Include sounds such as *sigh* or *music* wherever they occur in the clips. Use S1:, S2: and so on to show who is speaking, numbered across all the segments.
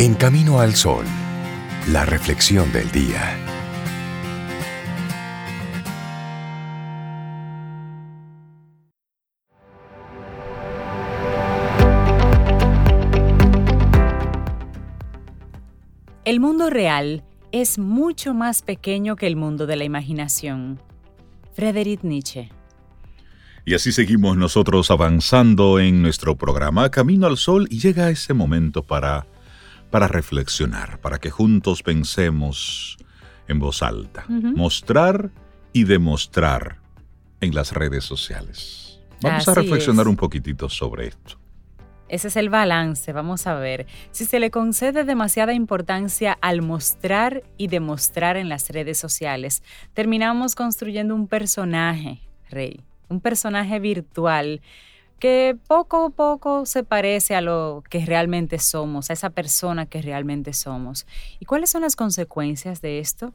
S1: En Camino al Sol, la reflexión del día.
S2: El mundo real es mucho más pequeño que el mundo de la imaginación. Friedrich Nietzsche.
S3: Y así seguimos nosotros avanzando en nuestro programa Camino al Sol y llega ese momento para, para reflexionar, para que juntos pensemos en voz alta, mostrar y demostrar en las redes sociales. Vamos a reflexionar un poquitito sobre esto.
S2: Ese es el balance, vamos a ver. Si se le concede demasiada importancia al mostrar y demostrar en las redes sociales, terminamos construyendo un personaje, Rey, un personaje virtual que poco a poco se parece a lo que realmente somos, a esa persona que realmente somos. ¿Y cuáles son las consecuencias de esto?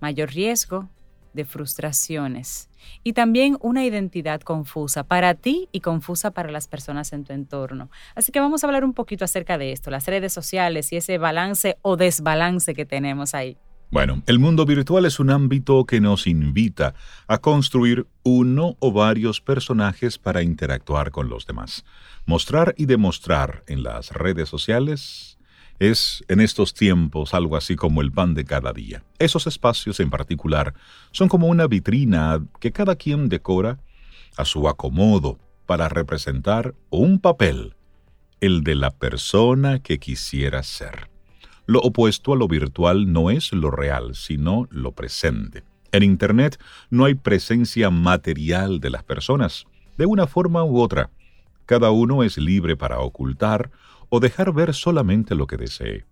S2: Mayor riesgo de frustraciones y también una identidad confusa para ti y confusa para las personas en tu entorno. Así que vamos a hablar un poquito acerca de esto, las redes sociales y ese balance o desbalance que tenemos ahí.
S3: Bueno, el mundo virtual es un ámbito que nos invita a construir uno o varios personajes para interactuar con los demás. Mostrar y demostrar en las redes sociales es en estos tiempos algo así como el pan de cada día. Esos espacios en particular son como una vitrina que cada quien decora a su acomodo para representar un papel, el de la persona que quisiera ser. Lo opuesto a lo virtual no es lo real, sino lo presente. En Internet no hay presencia material de las personas, de una forma u otra. Cada uno es libre para ocultar o dejar ver solamente lo que desee.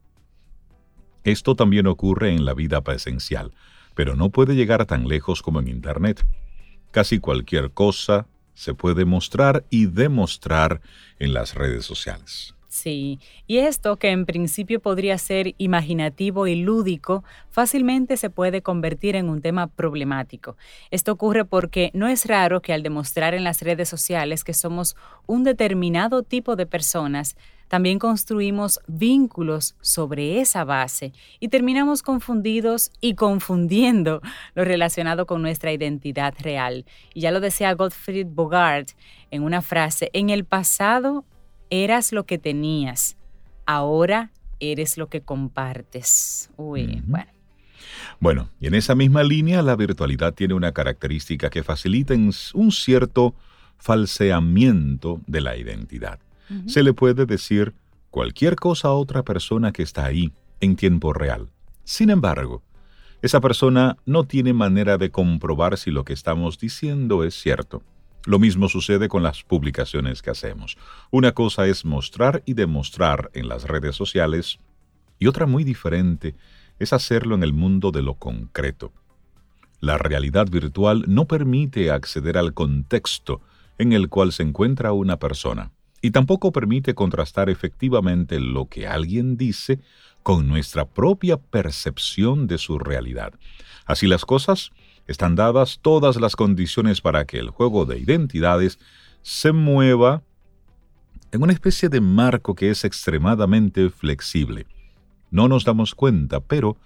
S3: Esto también ocurre en la vida presencial, pero no puede llegar tan lejos como en Internet. Casi cualquier cosa se puede mostrar y demostrar en las redes sociales.
S2: Sí, y esto que en principio podría ser imaginativo y lúdico, fácilmente se puede convertir en un tema problemático. Esto ocurre porque no es raro que al demostrar en las redes sociales que somos un determinado tipo de personas, también construimos vínculos sobre esa base y terminamos confundidos y confundiendo *laughs* lo relacionado con nuestra identidad real. Y ya lo decía Gottfried Bogart en una frase, en el pasado eras lo que tenías, ahora eres lo que compartes. Uy, bueno.
S3: Bueno, y en esa misma línea la virtualidad tiene una característica que facilita un cierto falseamiento de la identidad. Se le puede decir cualquier cosa a otra persona que está ahí en tiempo real. Sin embargo, esa persona no tiene manera de comprobar si lo que estamos diciendo es cierto. Lo mismo sucede con las publicaciones que hacemos. Una cosa es mostrar y demostrar en las redes sociales y otra muy diferente es hacerlo en el mundo de lo concreto. La realidad virtual no permite acceder al contexto en el cual se encuentra una persona y tampoco permite contrastar efectivamente lo que alguien dice con nuestra propia percepción de su realidad. Así las cosas, están dadas todas las condiciones para que el juego de identidades se mueva en una especie de marco que es extremadamente flexible. No nos damos cuenta, pero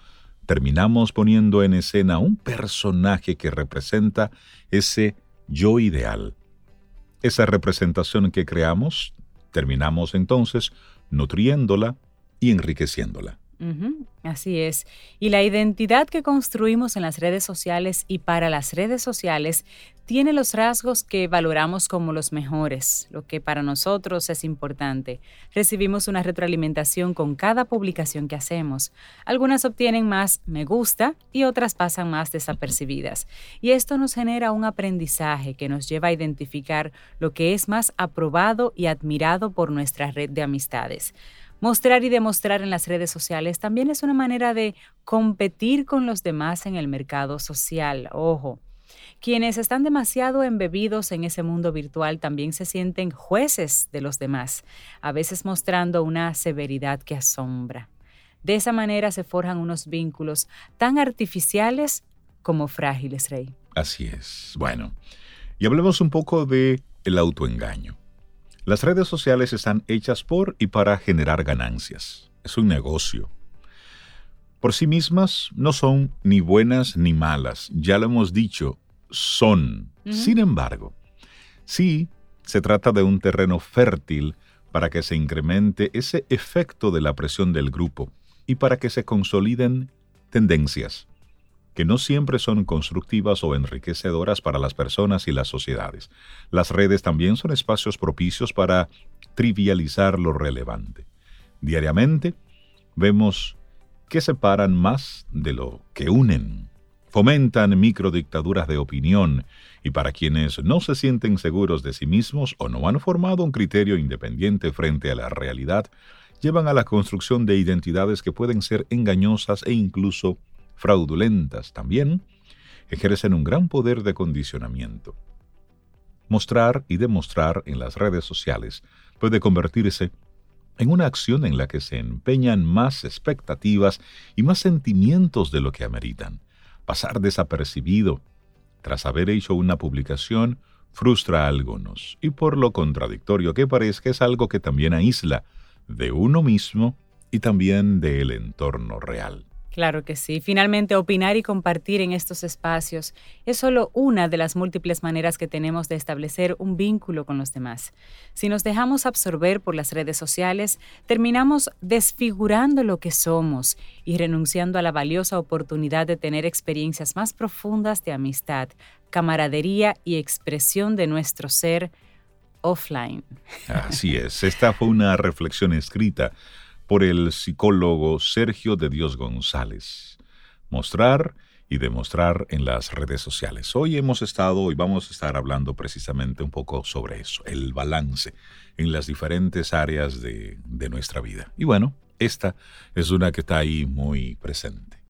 S3: terminamos poniendo en escena un personaje que representa ese yo ideal. Esa representación que creamos, terminamos entonces nutriéndola y enriqueciéndola.
S2: Así es. Y la identidad que construimos en las redes sociales y para las redes sociales tiene los rasgos que valoramos como los mejores, lo que para nosotros es importante. Recibimos una retroalimentación con cada publicación que hacemos. Algunas obtienen más me gusta y otras pasan más desapercibidas. Y esto nos genera un aprendizaje que nos lleva a identificar lo que es más aprobado y admirado por nuestra red de amistades. Mostrar y demostrar en las redes sociales también es una manera de competir con los demás en el mercado social. Ojo, quienes están demasiado embebidos en ese mundo virtual también se sienten jueces de los demás, a veces mostrando una severidad que asombra. De esa manera se forjan unos vínculos tan artificiales como frágiles, Rey.
S3: Así es. Bueno, y hablemos un poco de el autoengaño. Las redes sociales están hechas por y para generar ganancias. es un negocio. Por sí mismas no son ni buenas ni malas, ya lo hemos dicho, son. Sin embargo, sí se trata de un terreno fértil para que se incremente ese efecto de la presión del grupo y para que se consoliden tendencias que no siempre son constructivas o enriquecedoras para las personas y las sociedades. Las redes también son espacios propicios para trivializar lo relevante. Diariamente vemos que separan más de lo que unen. Fomentan microdictaduras de opinión y para quienes no se sienten seguros de sí mismos o no han formado un criterio independiente frente a la realidad, llevan a la construcción de identidades que pueden ser engañosas e incluso fraudulentas también, ejercen un gran poder de condicionamiento. Mostrar y demostrar en las redes sociales puede convertirse en una acción en la que se empeñan más expectativas y más sentimientos de lo que ameritan. Pasar desapercibido tras haber hecho una publicación frustra a algunos, y por lo contradictorio que parezca es algo que también aísla de uno mismo y también del entorno real.
S2: Claro que sí. Finalmente, opinar y compartir en estos espacios es solo una de las múltiples maneras que tenemos de establecer un vínculo con los demás. Si nos dejamos absorber por las redes sociales, terminamos desfigurando lo que somos y renunciando a la valiosa oportunidad de tener experiencias más profundas de amistad, camaradería y expresión de nuestro ser offline.
S3: Así es. Esta fue una reflexión escrita por el psicólogo Sergio de Dios González. Mostrar y demostrar en las redes sociales. Hoy hemos estado y vamos a estar hablando precisamente un poco sobre eso, el balance en las diferentes áreas de, de nuestra vida. Y bueno, esta es una que está ahí muy presente.